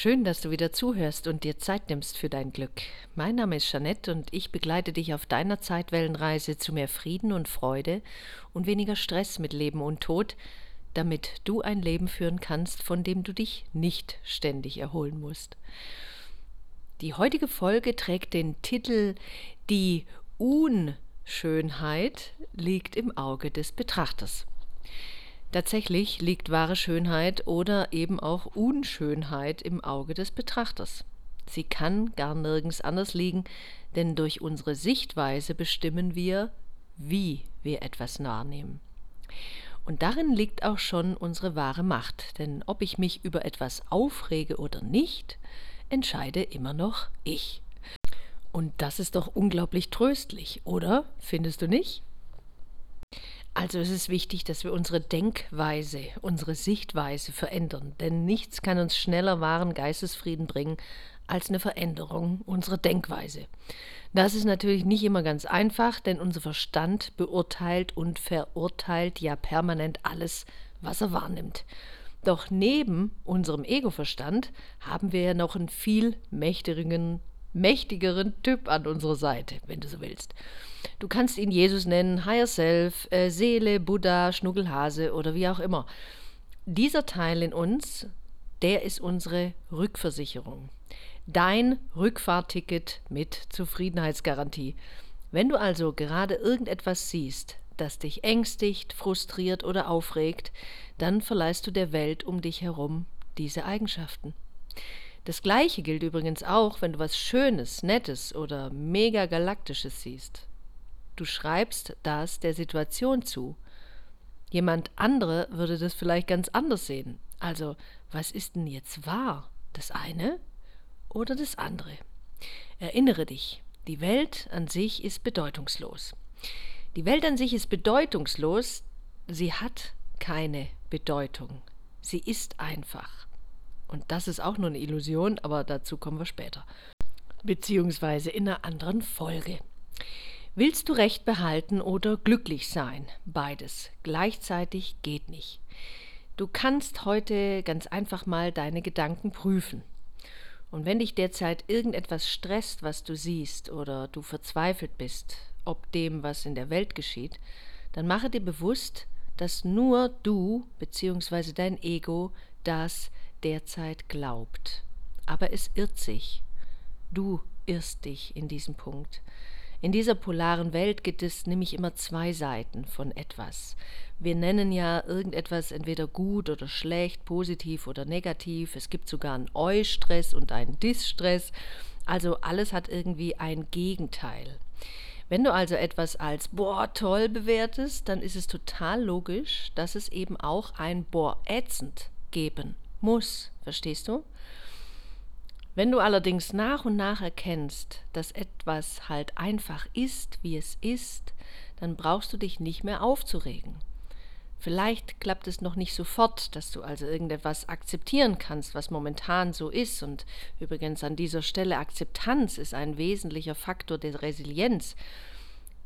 Schön, dass du wieder zuhörst und dir Zeit nimmst für dein Glück. Mein Name ist Jeanette und ich begleite dich auf deiner Zeitwellenreise zu mehr Frieden und Freude und weniger Stress mit Leben und Tod, damit du ein Leben führen kannst, von dem du dich nicht ständig erholen musst. Die heutige Folge trägt den Titel Die Unschönheit liegt im Auge des Betrachters. Tatsächlich liegt wahre Schönheit oder eben auch Unschönheit im Auge des Betrachters. Sie kann gar nirgends anders liegen, denn durch unsere Sichtweise bestimmen wir, wie wir etwas wahrnehmen. Und darin liegt auch schon unsere wahre Macht, denn ob ich mich über etwas aufrege oder nicht, entscheide immer noch ich. Und das ist doch unglaublich tröstlich, oder? Findest du nicht? Also es ist wichtig, dass wir unsere Denkweise, unsere Sichtweise verändern, denn nichts kann uns schneller wahren Geistesfrieden bringen als eine Veränderung unserer Denkweise. Das ist natürlich nicht immer ganz einfach, denn unser Verstand beurteilt und verurteilt ja permanent alles, was er wahrnimmt. Doch neben unserem Ego-Verstand haben wir ja noch einen viel mächtigeren mächtigeren Typ an unserer Seite, wenn du so willst. Du kannst ihn Jesus nennen, Higher Self, äh, Seele, Buddha, Schnuckelhase oder wie auch immer. Dieser Teil in uns, der ist unsere Rückversicherung. Dein Rückfahrticket mit Zufriedenheitsgarantie. Wenn du also gerade irgendetwas siehst, das dich ängstigt, frustriert oder aufregt, dann verleihst du der Welt um dich herum diese Eigenschaften. Das gleiche gilt übrigens auch, wenn du was Schönes, Nettes oder mega Galaktisches siehst. Du schreibst das der Situation zu. Jemand andere würde das vielleicht ganz anders sehen. Also, was ist denn jetzt wahr? Das eine oder das andere? Erinnere dich, die Welt an sich ist bedeutungslos. Die Welt an sich ist bedeutungslos, sie hat keine Bedeutung. Sie ist einfach. Und das ist auch nur eine Illusion, aber dazu kommen wir später. Beziehungsweise in einer anderen Folge. Willst du Recht behalten oder glücklich sein? Beides. Gleichzeitig geht nicht. Du kannst heute ganz einfach mal deine Gedanken prüfen. Und wenn dich derzeit irgendetwas stresst, was du siehst, oder du verzweifelt bist, ob dem, was in der Welt geschieht, dann mache dir bewusst, dass nur du bzw. dein Ego das derzeit glaubt. Aber es irrt sich. Du irrst dich in diesem Punkt. In dieser polaren Welt gibt es nämlich immer zwei Seiten von etwas. Wir nennen ja irgendetwas entweder gut oder schlecht, positiv oder negativ. Es gibt sogar einen Eu-Stress und einen Dis-Stress. Also alles hat irgendwie ein Gegenteil. Wenn du also etwas als boah toll bewertest, dann ist es total logisch, dass es eben auch ein boah ätzend geben muss, verstehst du? Wenn du allerdings nach und nach erkennst, dass etwas halt einfach ist, wie es ist, dann brauchst du dich nicht mehr aufzuregen. Vielleicht klappt es noch nicht sofort, dass du also irgendetwas akzeptieren kannst, was momentan so ist. Und übrigens an dieser Stelle Akzeptanz ist ein wesentlicher Faktor der Resilienz.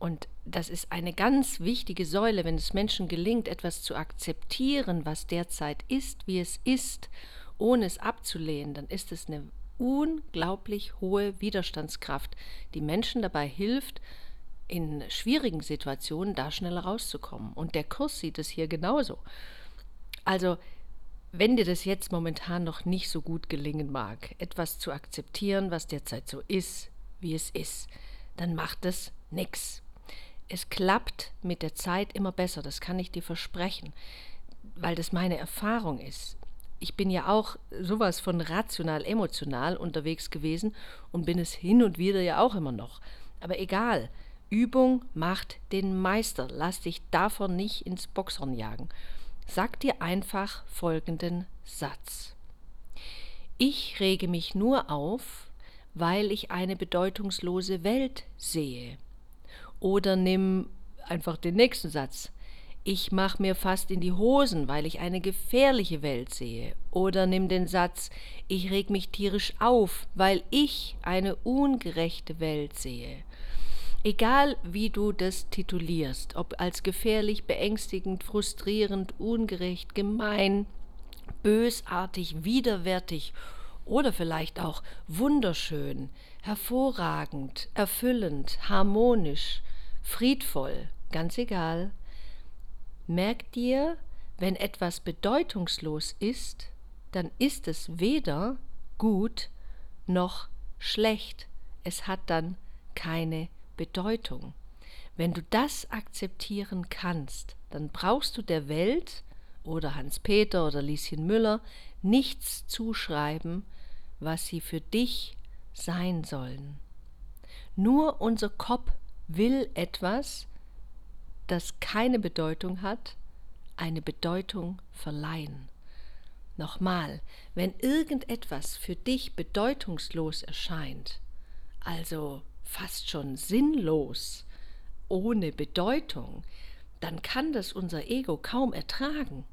Und das ist eine ganz wichtige Säule, wenn es Menschen gelingt, etwas zu akzeptieren, was derzeit ist, wie es ist, ohne es abzulehnen, dann ist es eine unglaublich hohe Widerstandskraft, die Menschen dabei hilft, in schwierigen Situationen da schneller rauszukommen. Und der Kurs sieht es hier genauso. Also, wenn dir das jetzt momentan noch nicht so gut gelingen mag, etwas zu akzeptieren, was derzeit so ist, wie es ist, dann macht es nichts es klappt mit der Zeit immer besser, das kann ich dir versprechen, weil das meine Erfahrung ist. Ich bin ja auch sowas von rational, emotional unterwegs gewesen und bin es hin und wieder ja auch immer noch. Aber egal, Übung macht den Meister. Lass dich davon nicht ins Boxhorn jagen. Sag dir einfach folgenden Satz. Ich rege mich nur auf, weil ich eine bedeutungslose Welt sehe. Oder nimm einfach den nächsten Satz. Ich mache mir fast in die Hosen, weil ich eine gefährliche Welt sehe. Oder nimm den Satz, ich reg mich tierisch auf, weil ich eine ungerechte Welt sehe. Egal wie du das titulierst, ob als gefährlich, beängstigend, frustrierend, ungerecht, gemein, bösartig, widerwärtig oder vielleicht auch wunderschön, hervorragend, erfüllend, harmonisch, friedvoll, ganz egal. Merk dir, wenn etwas bedeutungslos ist, dann ist es weder gut noch schlecht. Es hat dann keine Bedeutung. Wenn du das akzeptieren kannst, dann brauchst du der Welt oder Hans-Peter oder Lieschen Müller nichts zuschreiben, was sie für dich sein sollen. Nur unser Kopf will etwas, das keine Bedeutung hat, eine Bedeutung verleihen. Nochmal, wenn irgendetwas für dich bedeutungslos erscheint, also fast schon sinnlos, ohne Bedeutung, dann kann das unser Ego kaum ertragen.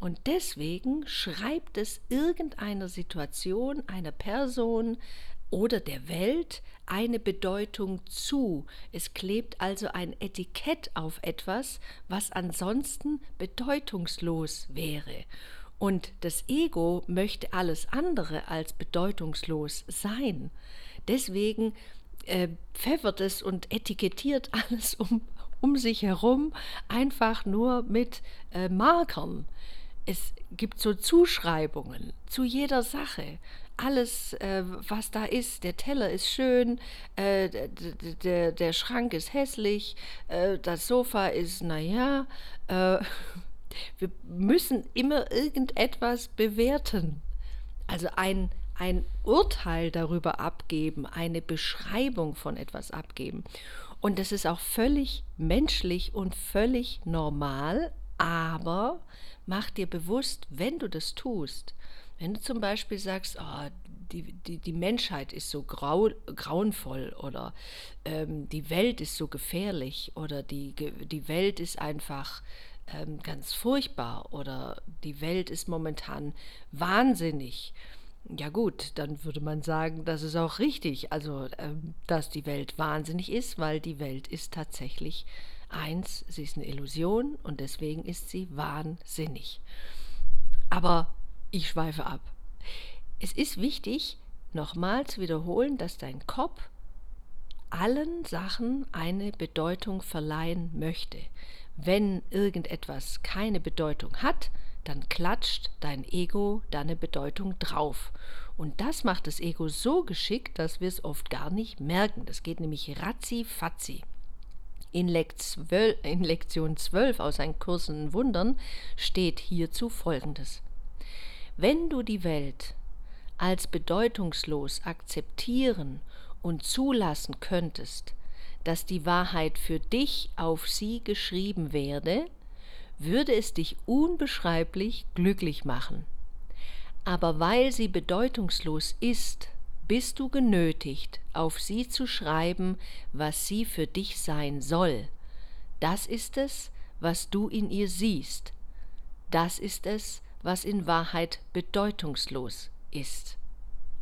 Und deswegen schreibt es irgendeiner Situation, einer Person oder der Welt eine Bedeutung zu. Es klebt also ein Etikett auf etwas, was ansonsten bedeutungslos wäre. Und das Ego möchte alles andere als bedeutungslos sein. Deswegen äh, pfeffert es und etikettiert alles um, um sich herum einfach nur mit äh, Markern. Es gibt so Zuschreibungen zu jeder Sache. Alles, äh, was da ist, der Teller ist schön, äh, der, Schrank ist hässlich, äh, das Sofa ist, naja, äh, wir müssen immer irgendetwas bewerten. Also ein, ein Urteil darüber abgeben, eine Beschreibung von etwas abgeben. Und das ist auch völlig menschlich und völlig normal, aber mach dir bewusst, wenn du das tust, wenn du zum Beispiel sagst, oh, die, die, die Menschheit ist so grau, grauenvoll oder ähm, die Welt ist so gefährlich oder die, die Welt ist einfach ähm, ganz furchtbar oder die Welt ist momentan wahnsinnig. Ja gut, dann würde man sagen, das ist auch richtig, also ähm, dass die Welt wahnsinnig ist, weil die Welt ist tatsächlich eins, sie ist eine Illusion und deswegen ist sie wahnsinnig. Aber ich schweife ab. Es ist wichtig, nochmal zu wiederholen, dass dein Kopf allen Sachen eine Bedeutung verleihen möchte. Wenn irgendetwas keine Bedeutung hat, dann klatscht dein Ego deine Bedeutung drauf. Und das macht das Ego so geschickt, dass wir es oft gar nicht merken. Das geht nämlich ratzi-fatzi. In, Lektion 12 aus Ein Kurs in Wundern steht hierzu folgendes. Wenn du die Welt als bedeutungslos akzeptieren und zulassen könntest, dass die Wahrheit für dich auf sie geschrieben werde, würde es dich unbeschreiblich glücklich machen. Aber weil sie bedeutungslos ist, bist du genötigt, auf sie zu schreiben, was sie für dich sein soll. Das ist es, was du in ihr siehst. Das ist es, was in Wahrheit bedeutungslos ist.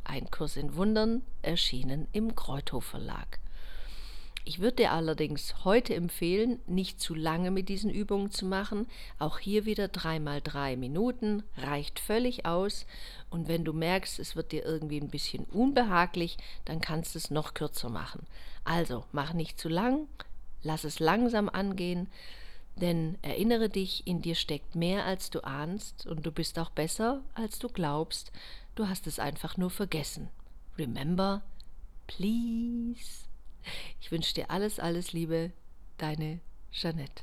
Ein Kurs in Wundern erschienen im Kreuthof Verlag. Ich würde dir allerdings heute empfehlen, nicht zu lange mit diesen Übungen zu machen. Auch hier wieder dreimal drei Minuten reicht völlig aus. Und wenn du merkst, es wird dir irgendwie ein bisschen unbehaglich, dann kannst du es noch kürzer machen. Also mach nicht zu lang, lass es langsam angehen, denn erinnere dich, in dir steckt mehr als du ahnst und du bist auch besser als du glaubst. Du hast es einfach nur vergessen. Remember, please. Ich wünsche dir alles, alles Liebe, deine Jeanette.